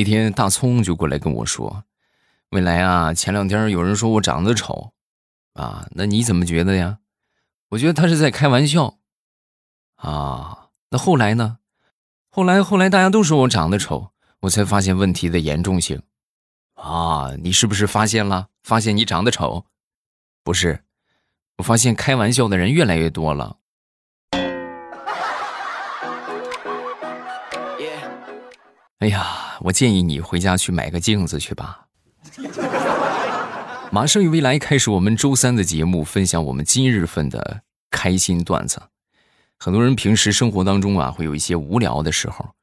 那天大葱就过来跟我说：“未来啊，前两天有人说我长得丑，啊，那你怎么觉得呀？”我觉得他是在开玩笑。啊，那后来呢？后来后来大家都说我长得丑，我才发现问题的严重性。啊，你是不是发现了？发现你长得丑？不是，我发现开玩笑的人越来越多了。哎呀，我建议你回家去买个镜子去吧。马上与未来开始我们周三的节目，分享我们今日份的开心段子。很多人平时生活当中啊，会有一些无聊的时候，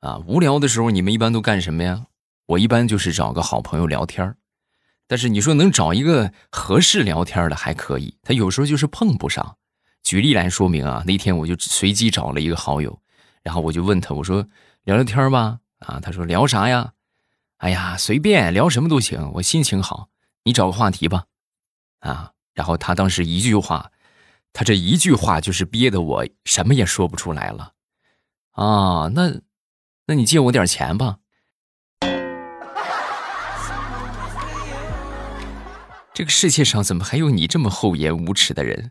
啊，无聊的时候你们一般都干什么呀？我一般就是找个好朋友聊天但是你说能找一个合适聊天的还可以，他有时候就是碰不上。举例来说明啊，那天我就随机找了一个好友，然后我就问他，我说聊聊天吧。啊，他说聊啥呀？哎呀，随便聊什么都行，我心情好，你找个话题吧。啊，然后他当时一句话，他这一句话就是憋得我什么也说不出来了。啊，那，那你借我点钱吧。这个世界上怎么还有你这么厚颜无耻的人？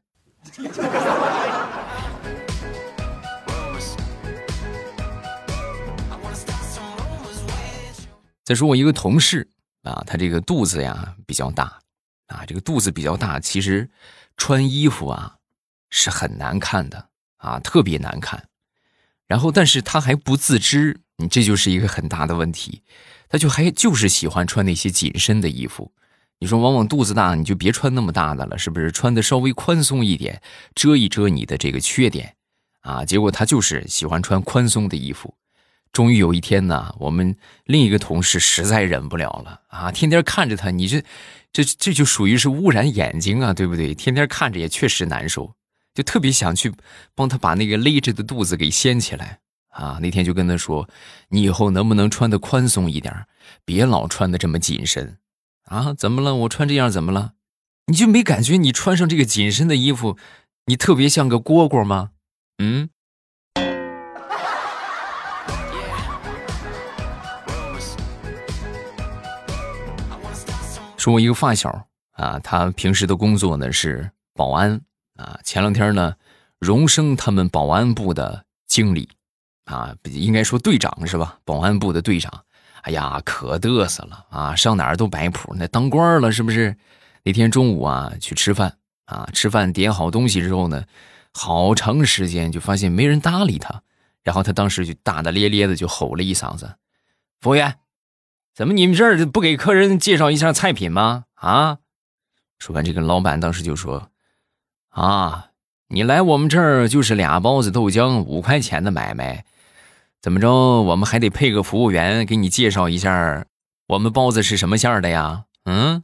再说我一个同事啊，他这个肚子呀比较大，啊，这个肚子比较大，其实穿衣服啊是很难看的啊，特别难看。然后，但是他还不自知，你这就是一个很大的问题。他就还就是喜欢穿那些紧身的衣服。你说，往往肚子大，你就别穿那么大的了，是不是？穿的稍微宽松一点，遮一遮你的这个缺点啊。结果他就是喜欢穿宽松的衣服。终于有一天呢，我们另一个同事实在忍不了了啊！天天看着他，你这、这、这就属于是污染眼睛啊，对不对？天天看着也确实难受，就特别想去帮他把那个勒着的肚子给掀起来啊！那天就跟他说：“你以后能不能穿的宽松一点，别老穿的这么紧身啊？怎么了？我穿这样怎么了？你就没感觉你穿上这个紧身的衣服，你特别像个蝈蝈吗？嗯？”说我一个发小啊，他平时的工作呢是保安啊。前两天呢，荣升他们保安部的经理啊，应该说队长是吧？保安部的队长，哎呀，可嘚瑟了啊，上哪儿都摆谱，那当官了是不是？那天中午啊，去吃饭啊，吃饭点好东西之后呢，好长时间就发现没人搭理他，然后他当时就大大咧咧的就吼了一嗓子：“服务员。”怎么你们这儿不给客人介绍一下菜品吗？啊！说完，这个老板当时就说：“啊，你来我们这儿就是俩包子豆浆五块钱的买卖，怎么着？我们还得配个服务员给你介绍一下，我们包子是什么馅儿的呀？嗯。”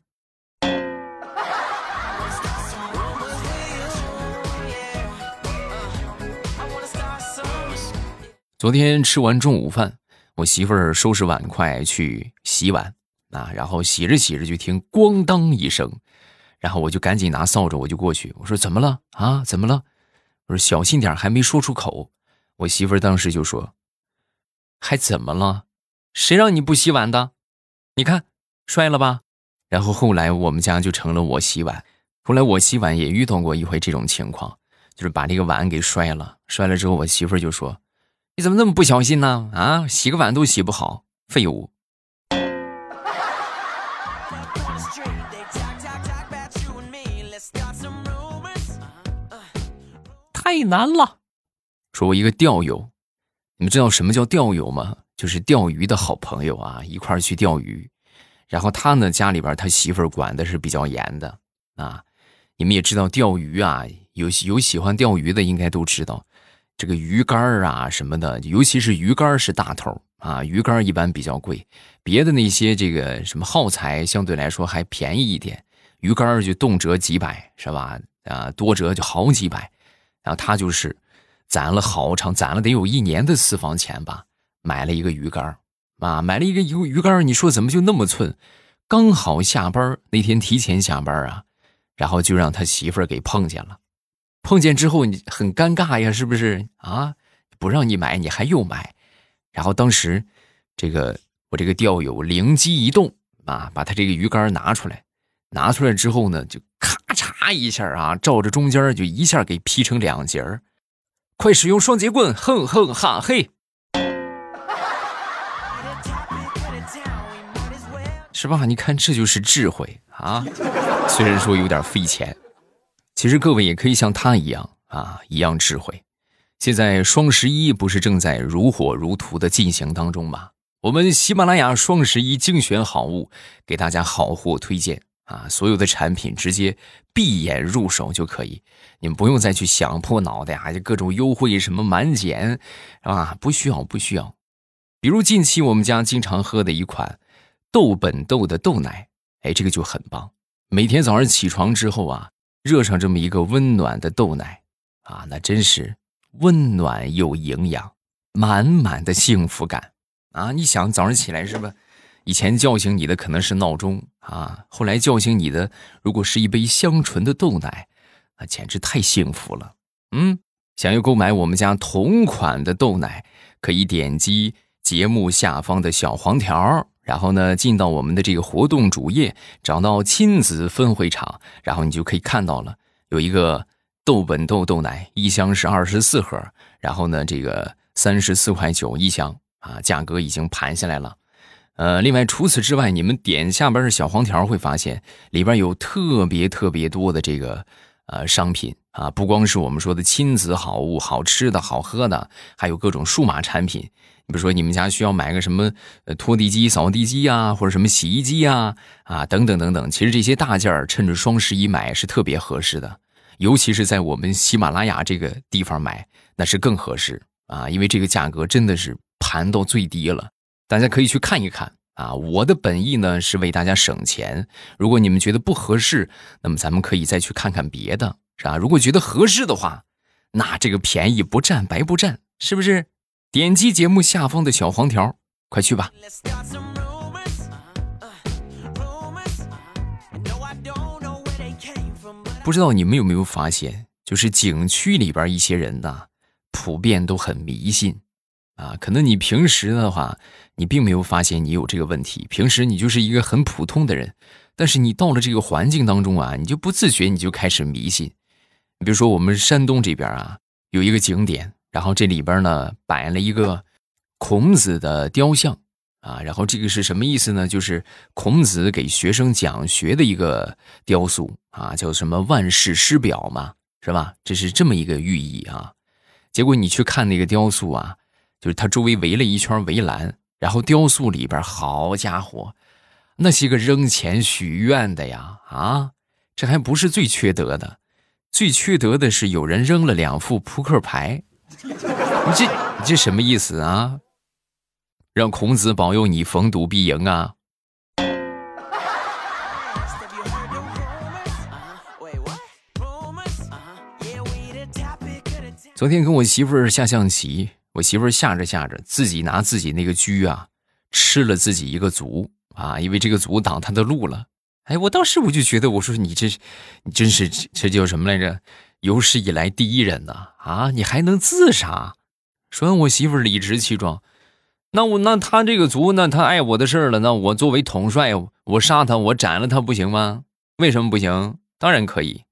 昨天吃完中午饭。我媳妇儿收拾碗筷去洗碗啊，然后洗着洗着就听咣当一声，然后我就赶紧拿扫帚我就过去，我说怎么了啊？怎么了？我说小心点，还没说出口，我媳妇儿当时就说：“还怎么了？谁让你不洗碗的？你看摔了吧？”然后后来我们家就成了我洗碗，后来我洗碗也遇到过一回这种情况，就是把这个碗给摔了，摔了之后我媳妇儿就说。你怎么那么不小心呢？啊，洗个碗都洗不好，废物！太难了。说我一个钓友，你们知道什么叫钓友吗？就是钓鱼的好朋友啊，一块儿去钓鱼。然后他呢，家里边他媳妇管的是比较严的啊。你们也知道钓鱼啊，有有喜欢钓鱼的，应该都知道。这个鱼竿啊什么的，尤其是鱼竿是大头啊，鱼竿一般比较贵，别的那些这个什么耗材相对来说还便宜一点，鱼竿就动辄几百是吧？啊，多折就好几百。然后他就是攒了好长，攒了得有一年的私房钱吧，买了一个鱼竿啊，买了一个鱼鱼竿你说怎么就那么寸？刚好下班那天提前下班啊，然后就让他媳妇儿给碰见了。碰见之后你很尴尬呀，是不是啊？不让你买，你还又买，然后当时，这个我这个钓友灵机一动啊，把他这个鱼竿拿出来，拿出来之后呢，就咔嚓一下啊，照着中间就一下给劈成两截儿。快使用双节棍，哼哼哈嘿，是吧？你看这就是智慧啊！虽然说有点费钱，其实各位也可以像他一样啊，一样智慧。现在双十一不是正在如火如荼的进行当中吗？我们喜马拉雅双十一精选好物，给大家好货推荐啊！所有的产品直接闭眼入手就可以，你们不用再去想破脑袋啊，就各种优惠什么满减，啊，不需要不需要。比如近期我们家经常喝的一款豆本豆的豆奶，哎，这个就很棒。每天早上起床之后啊，热上这么一个温暖的豆奶啊，那真是。温暖又营养，满满的幸福感啊！你想早上起来是吧？以前叫醒你的可能是闹钟啊，后来叫醒你的如果是一杯香醇的豆奶，那简直太幸福了。嗯，想要购买我们家同款的豆奶，可以点击节目下方的小黄条，然后呢进到我们的这个活动主页，找到亲子分会场，然后你就可以看到了有一个。豆本豆豆奶一箱是二十四盒，然后呢，这个三十四块九一箱啊，价格已经盘下来了。呃，另外除此之外，你们点下边的小黄条会发现里边有特别特别多的这个呃商品啊，不光是我们说的亲子好物、好吃的好喝的，还有各种数码产品。你比如说你们家需要买个什么拖地机、扫地机啊，或者什么洗衣机啊啊等等等等，其实这些大件儿趁着双十一买是特别合适的。尤其是在我们喜马拉雅这个地方买，那是更合适啊！因为这个价格真的是盘到最低了，大家可以去看一看啊！我的本意呢是为大家省钱，如果你们觉得不合适，那么咱们可以再去看看别的，是吧？如果觉得合适的话，那这个便宜不占白不占，是不是？点击节目下方的小黄条，快去吧！不知道你们有没有发现，就是景区里边一些人呐，普遍都很迷信，啊，可能你平时的话，你并没有发现你有这个问题，平时你就是一个很普通的人，但是你到了这个环境当中啊，你就不自觉你就开始迷信。你比如说我们山东这边啊，有一个景点，然后这里边呢摆了一个孔子的雕像。啊，然后这个是什么意思呢？就是孔子给学生讲学的一个雕塑啊，叫什么“万世师表”嘛，是吧？这是这么一个寓意啊。结果你去看那个雕塑啊，就是它周围围了一圈围栏，然后雕塑里边，好家伙，那些个扔钱许愿的呀！啊，这还不是最缺德的，最缺德的是有人扔了两副扑克牌，你这你这什么意思啊？让孔子保佑你逢赌必赢啊！昨天跟我媳妇儿下象棋，我媳妇儿下着下着，自己拿自己那个车啊，吃了自己一个卒啊，因为这个卒挡他的路了。哎，我当时我就觉得，我说你这，你真是这叫什么来着？有史以来第一人呐！啊，你还能自杀？说完，我媳妇理直气壮。那我那他这个族，那他碍我的事儿了。那我作为统帅，我杀他，我斩了他不行吗？为什么不行？当然可以。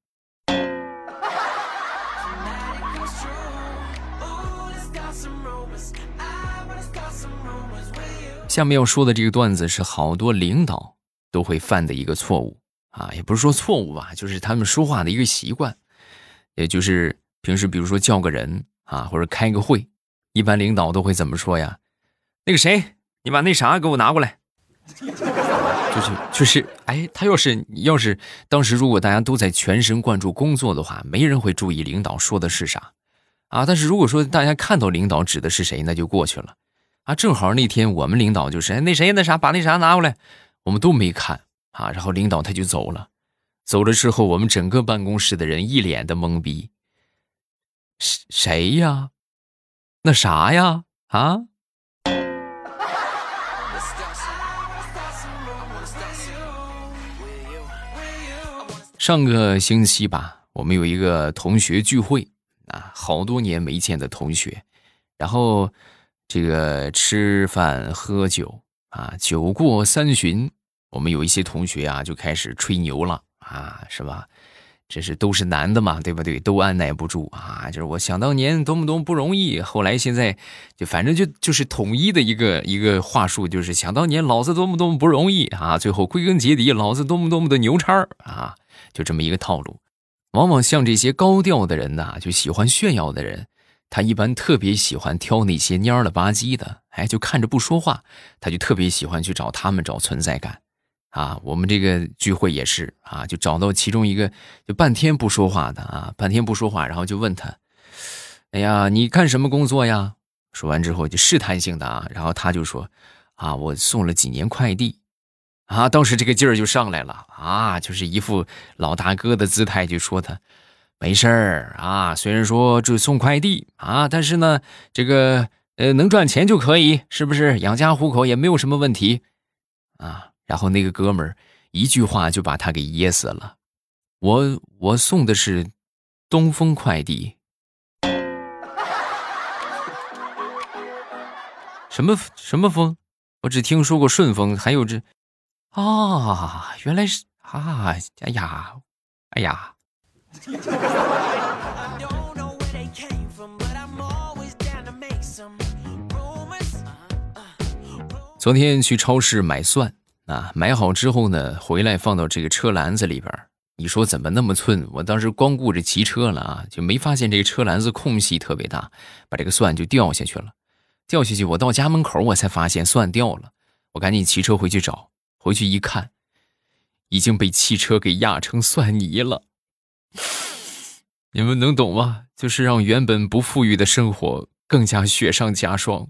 下面要说的这个段子是好多领导都会犯的一个错误啊，也不是说错误吧，就是他们说话的一个习惯，也就是平时比如说叫个人啊，或者开个会，一般领导都会怎么说呀？那个谁，你把那啥给我拿过来。就是就是，哎，他要是要是当时如果大家都在全神贯注工作的话，没人会注意领导说的是啥，啊。但是如果说大家看到领导指的是谁，那就过去了，啊。正好那天我们领导就是，哎，那谁那啥，把那啥拿过来，我们都没看啊。然后领导他就走了，走了之后，我们整个办公室的人一脸的懵逼。谁谁呀？那啥呀？啊？上个星期吧，我们有一个同学聚会啊，好多年没见的同学，然后这个吃饭喝酒啊，酒过三巡，我们有一些同学啊就开始吹牛了啊，是吧？这是都是男的嘛，对不对？都按耐不住啊！就是我想当年多么多么不容易，后来现在就反正就就是统一的一个一个话术，就是想当年老子多么多么不容易啊！最后归根结底，老子多么多么的牛叉啊！就这么一个套路。往往像这些高调的人呐，就喜欢炫耀的人，他一般特别喜欢挑那些蔫了吧唧的，哎，就看着不说话，他就特别喜欢去找他们找存在感。啊，我们这个聚会也是啊，就找到其中一个，就半天不说话的啊，半天不说话，然后就问他，哎呀，你干什么工作呀？说完之后就试探性的啊，然后他就说，啊，我送了几年快递，啊，当时这个劲儿就上来了啊，就是一副老大哥的姿态，就说他没事儿啊，虽然说这送快递啊，但是呢，这个呃能赚钱就可以，是不是？养家糊口也没有什么问题啊。然后那个哥们儿一句话就把他给噎死了。我我送的是东风快递，什么什么风？我只听说过顺丰，还有这啊，原来是啊，哎呀，哎呀。昨天去超市买蒜。啊，买好之后呢，回来放到这个车篮子里边你说怎么那么寸？我当时光顾着骑车了啊，就没发现这个车篮子空隙特别大，把这个蒜就掉下去了。掉下去，我到家门口我才发现蒜掉了。我赶紧骑车回去找，回去一看，已经被汽车给压成蒜泥了。你们能懂吗？就是让原本不富裕的生活更加雪上加霜。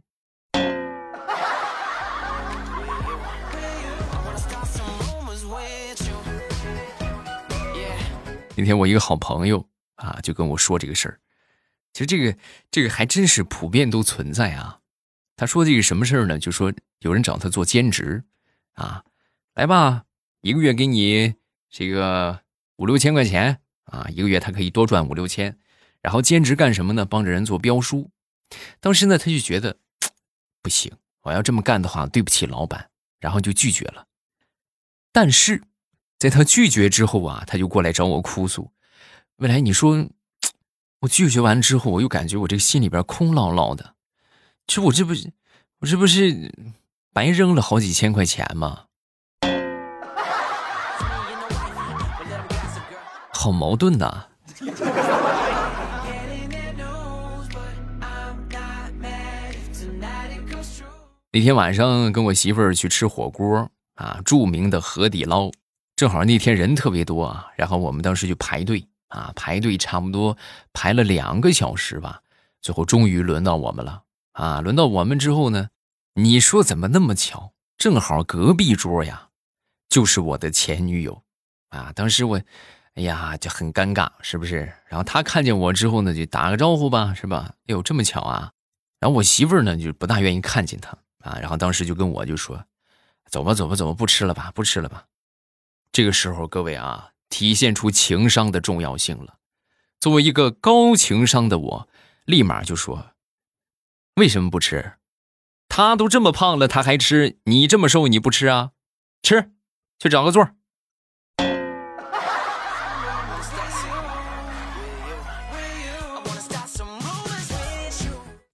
那天我一个好朋友啊，就跟我说这个事儿。其实这个这个还真是普遍都存在啊。他说这个什么事儿呢？就说有人找他做兼职，啊，来吧，一个月给你这个五六千块钱啊，一个月他可以多赚五六千。然后兼职干什么呢？帮着人做标书。当时呢，他就觉得不行，我要这么干的话，对不起老板，然后就拒绝了。但是。在他拒绝之后啊，他就过来找我哭诉。未来，你说我拒绝完之后，我又感觉我这个心里边空落落的。其实我这不是，我这不是白扔了好几千块钱吗？好矛盾呐！那天晚上跟我媳妇儿去吃火锅啊，著名的河底捞。正好那天人特别多啊，然后我们当时就排队啊，排队差不多排了两个小时吧，最后终于轮到我们了啊！轮到我们之后呢，你说怎么那么巧？正好隔壁桌呀，就是我的前女友啊！当时我，哎呀，就很尴尬，是不是？然后她看见我之后呢，就打个招呼吧，是吧？哎呦，这么巧啊！然后我媳妇儿呢，就不大愿意看见他啊，然后当时就跟我就说：“走吧，走吧，走吧，不吃了吧，不吃了吧。”这个时候，各位啊，体现出情商的重要性了。作为一个高情商的我，立马就说：“为什么不吃？他都这么胖了，他还吃？你这么瘦，你不吃啊？吃，去找个座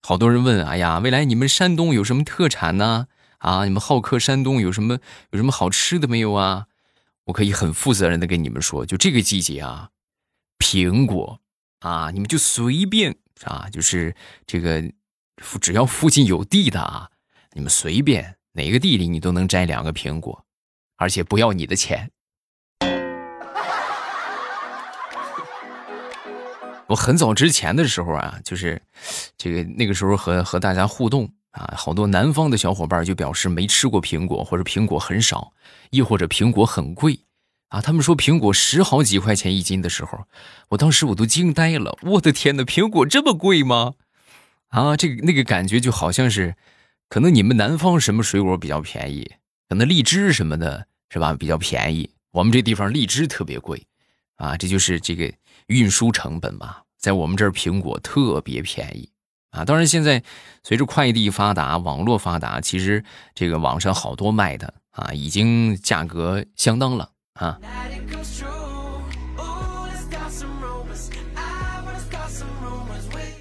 好多人问：“哎呀，未来你们山东有什么特产呢？啊，你们好客山东有什么有什么好吃的没有啊？”我可以很负责任的跟你们说，就这个季节啊，苹果啊，你们就随便啊，就是这个，只要附近有地的啊，你们随便哪个地里你都能摘两个苹果，而且不要你的钱。我很早之前的时候啊，就是这个那个时候和和大家互动。啊，好多南方的小伙伴就表示没吃过苹果，或者苹果很少，亦或者苹果很贵，啊，他们说苹果十好几块钱一斤的时候，我当时我都惊呆了，我的天呐，苹果这么贵吗？啊，这个那个感觉就好像是，可能你们南方什么水果比较便宜，可能荔枝什么的，是吧？比较便宜，我们这地方荔枝特别贵，啊，这就是这个运输成本嘛，在我们这儿苹果特别便宜。啊。当然，现在随着快递发达、网络发达，其实这个网上好多卖的啊，已经价格相当了啊。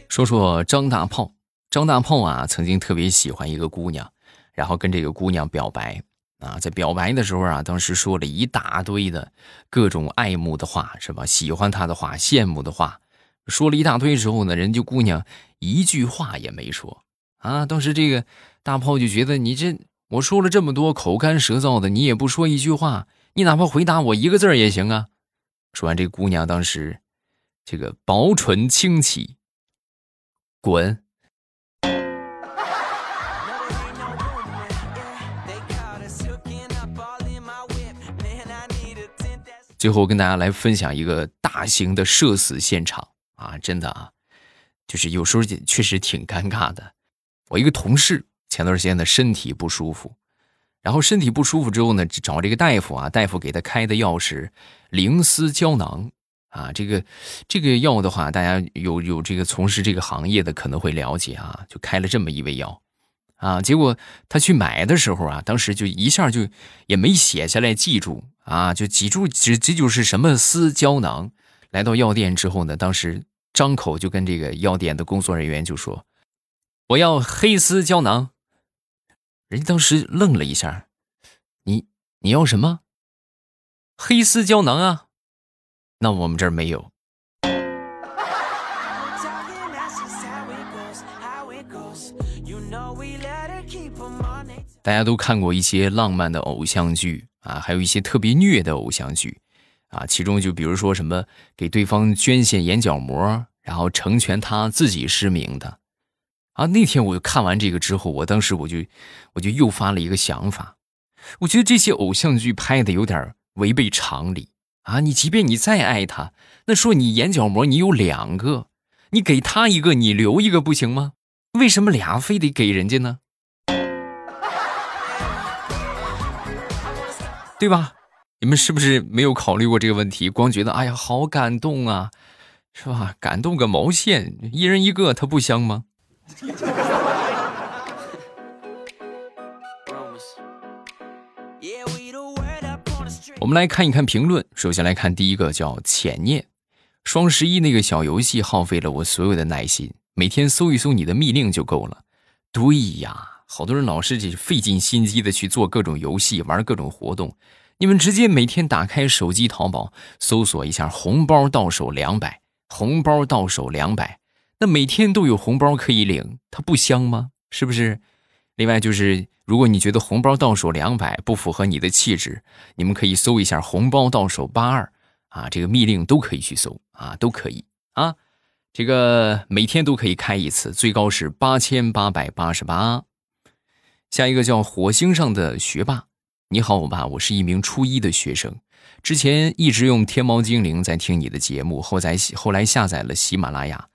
说说张大炮，张大炮啊，曾经特别喜欢一个姑娘，然后跟这个姑娘表白啊，在表白的时候啊，当时说了一大堆的各种爱慕的话，是吧？喜欢他的话，羡慕的话，说了一大堆之后呢，人家姑娘一句话也没说啊。当时这个大炮就觉得你这我说了这么多口干舌燥的，你也不说一句话，你哪怕回答我一个字也行啊。说完，这姑娘当时这个薄唇轻启。滚！最后跟大家来分享一个大型的社死现场啊！真的啊，就是有时候确实挺尴尬的。我一个同事前段时间的身体不舒服，然后身体不舒服之后呢，找这个大夫啊，大夫给他开的药是灵丝胶囊。啊，这个这个药的话，大家有有这个从事这个行业的可能会了解啊，就开了这么一味药，啊，结果他去买的时候啊，当时就一下就也没写下来记住啊，就记住这这就是什么丝胶囊。来到药店之后呢，当时张口就跟这个药店的工作人员就说：“我要黑丝胶囊。”人家当时愣了一下，你你要什么？黑丝胶囊啊？那我们这儿没有。大家都看过一些浪漫的偶像剧啊，还有一些特别虐的偶像剧啊，其中就比如说什么给对方捐献眼角膜，然后成全他自己失明的啊。那天我看完这个之后，我当时我就我就又发了一个想法，我觉得这些偶像剧拍的有点违背常理。啊，你即便你再爱他，那说你眼角膜你有两个，你给他一个，你留一个不行吗？为什么俩非得给人家呢？对吧？你们是不是没有考虑过这个问题？光觉得哎呀好感动啊，是吧？感动个毛线，一人一个，它不香吗？我们来看一看评论。首先来看第一个，叫浅念。双十一那个小游戏耗费了我所有的耐心，每天搜一搜你的密令就够了。对呀，好多人老是这费尽心机的去做各种游戏，玩各种活动。你们直接每天打开手机淘宝，搜索一下红包到手两百，红包到手两百，那每天都有红包可以领，它不香吗？是不是？另外就是。如果你觉得红包到手两百不符合你的气质，你们可以搜一下红包到手八二啊，这个密令都可以去搜啊，都可以啊，这个每天都可以开一次，最高是八千八百八十八。下一个叫火星上的学霸，你好，欧巴，我是一名初一的学生，之前一直用天猫精灵在听你的节目，后在后来下载了喜马拉雅，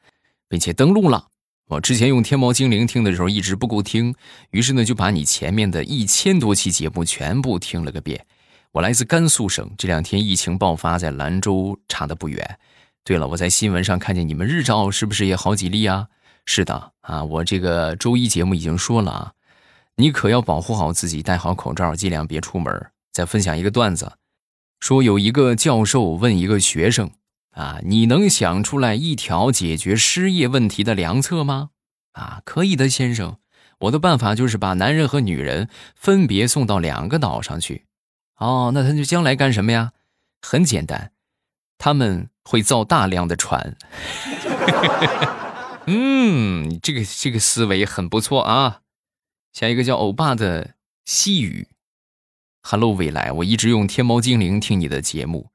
并且登录了。我之前用天猫精灵听的时候一直不够听，于是呢就把你前面的一千多期节目全部听了个遍。我来自甘肃省，这两天疫情爆发，在兰州差的不远。对了，我在新闻上看见你们日照是不是也好几例啊？是的啊，我这个周一节目已经说了啊，你可要保护好自己，戴好口罩，尽量别出门。再分享一个段子，说有一个教授问一个学生。啊，你能想出来一条解决失业问题的良策吗？啊，可以的，先生。我的办法就是把男人和女人分别送到两个岛上去。哦，那他就将来干什么呀？很简单，他们会造大量的船。嗯，这个这个思维很不错啊。下一个叫欧巴的西语，Hello，未来，我一直用天猫精灵听你的节目。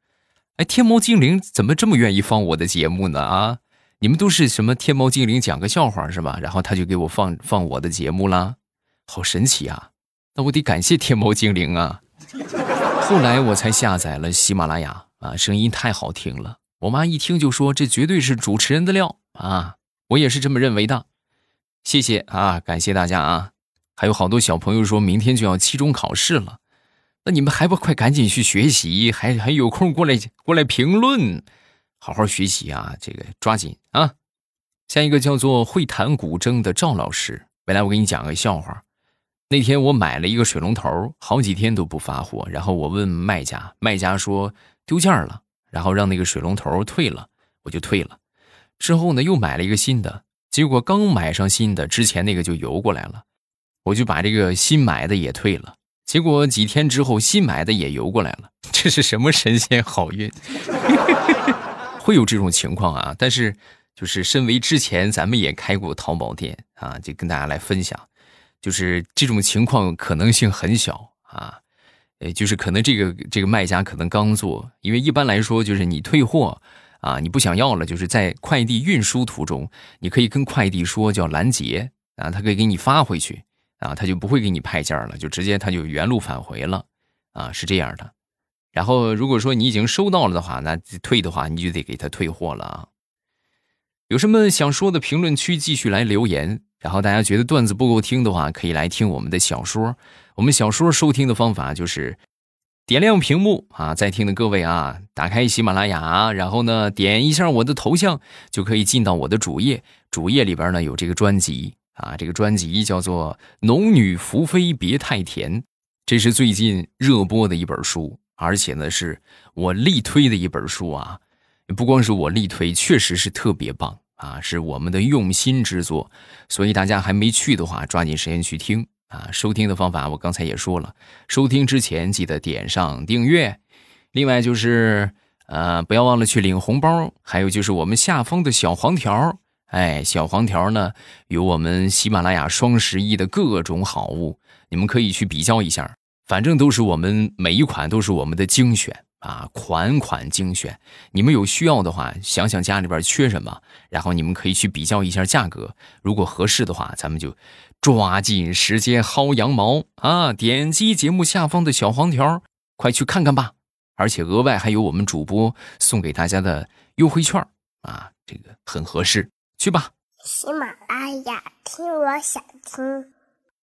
哎，天猫精灵怎么这么愿意放我的节目呢？啊，你们都是什么天猫精灵讲个笑话是吧？然后他就给我放放我的节目啦，好神奇啊！那我得感谢天猫精灵啊。后来我才下载了喜马拉雅啊，声音太好听了，我妈一听就说这绝对是主持人的料啊，我也是这么认为的。谢谢啊，感谢大家啊！还有好多小朋友说明天就要期中考试了。那你们还不快赶紧去学习，还还有空过来过来评论，好好学习啊！这个抓紧啊！下一个叫做会弹古筝的赵老师，未来我给你讲个笑话。那天我买了一个水龙头，好几天都不发货，然后我问卖家，卖家说丢件了，然后让那个水龙头退了，我就退了。之后呢，又买了一个新的，结果刚买上新的，之前那个就邮过来了，我就把这个新买的也退了。结果几天之后，新买的也邮过来了，这是什么神仙好运？会有这种情况啊！但是，就是身为之前咱们也开过淘宝店啊，就跟大家来分享，就是这种情况可能性很小啊，呃，就是可能这个这个卖家可能刚做，因为一般来说就是你退货啊，你不想要了，就是在快递运输途中，你可以跟快递说叫拦截啊，他可以给你发回去。啊，他就不会给你派件了，就直接他就原路返回了，啊，是这样的。然后如果说你已经收到了的话，那退的话你就得给他退货了啊。有什么想说的，评论区继续来留言。然后大家觉得段子不够听的话，可以来听我们的小说。我们小说收听的方法就是点亮屏幕啊，在听的各位啊，打开喜马拉雅，然后呢点一下我的头像，就可以进到我的主页。主页里边呢有这个专辑。啊，这个专辑叫做《农女福妃别太甜》，这是最近热播的一本书，而且呢是我力推的一本书啊。不光是我力推，确实是特别棒啊，是我们的用心之作。所以大家还没去的话，抓紧时间去听啊。收听的方法我刚才也说了，收听之前记得点上订阅，另外就是呃不要忘了去领红包，还有就是我们下方的小黄条。哎，小黄条呢，有我们喜马拉雅双十一的各种好物，你们可以去比较一下。反正都是我们每一款都是我们的精选啊，款款精选。你们有需要的话，想想家里边缺什么，然后你们可以去比较一下价格。如果合适的话，咱们就抓紧时间薅羊毛啊！点击节目下方的小黄条，快去看看吧。而且额外还有我们主播送给大家的优惠券啊，这个很合适。去吧，喜马拉雅听，我想听。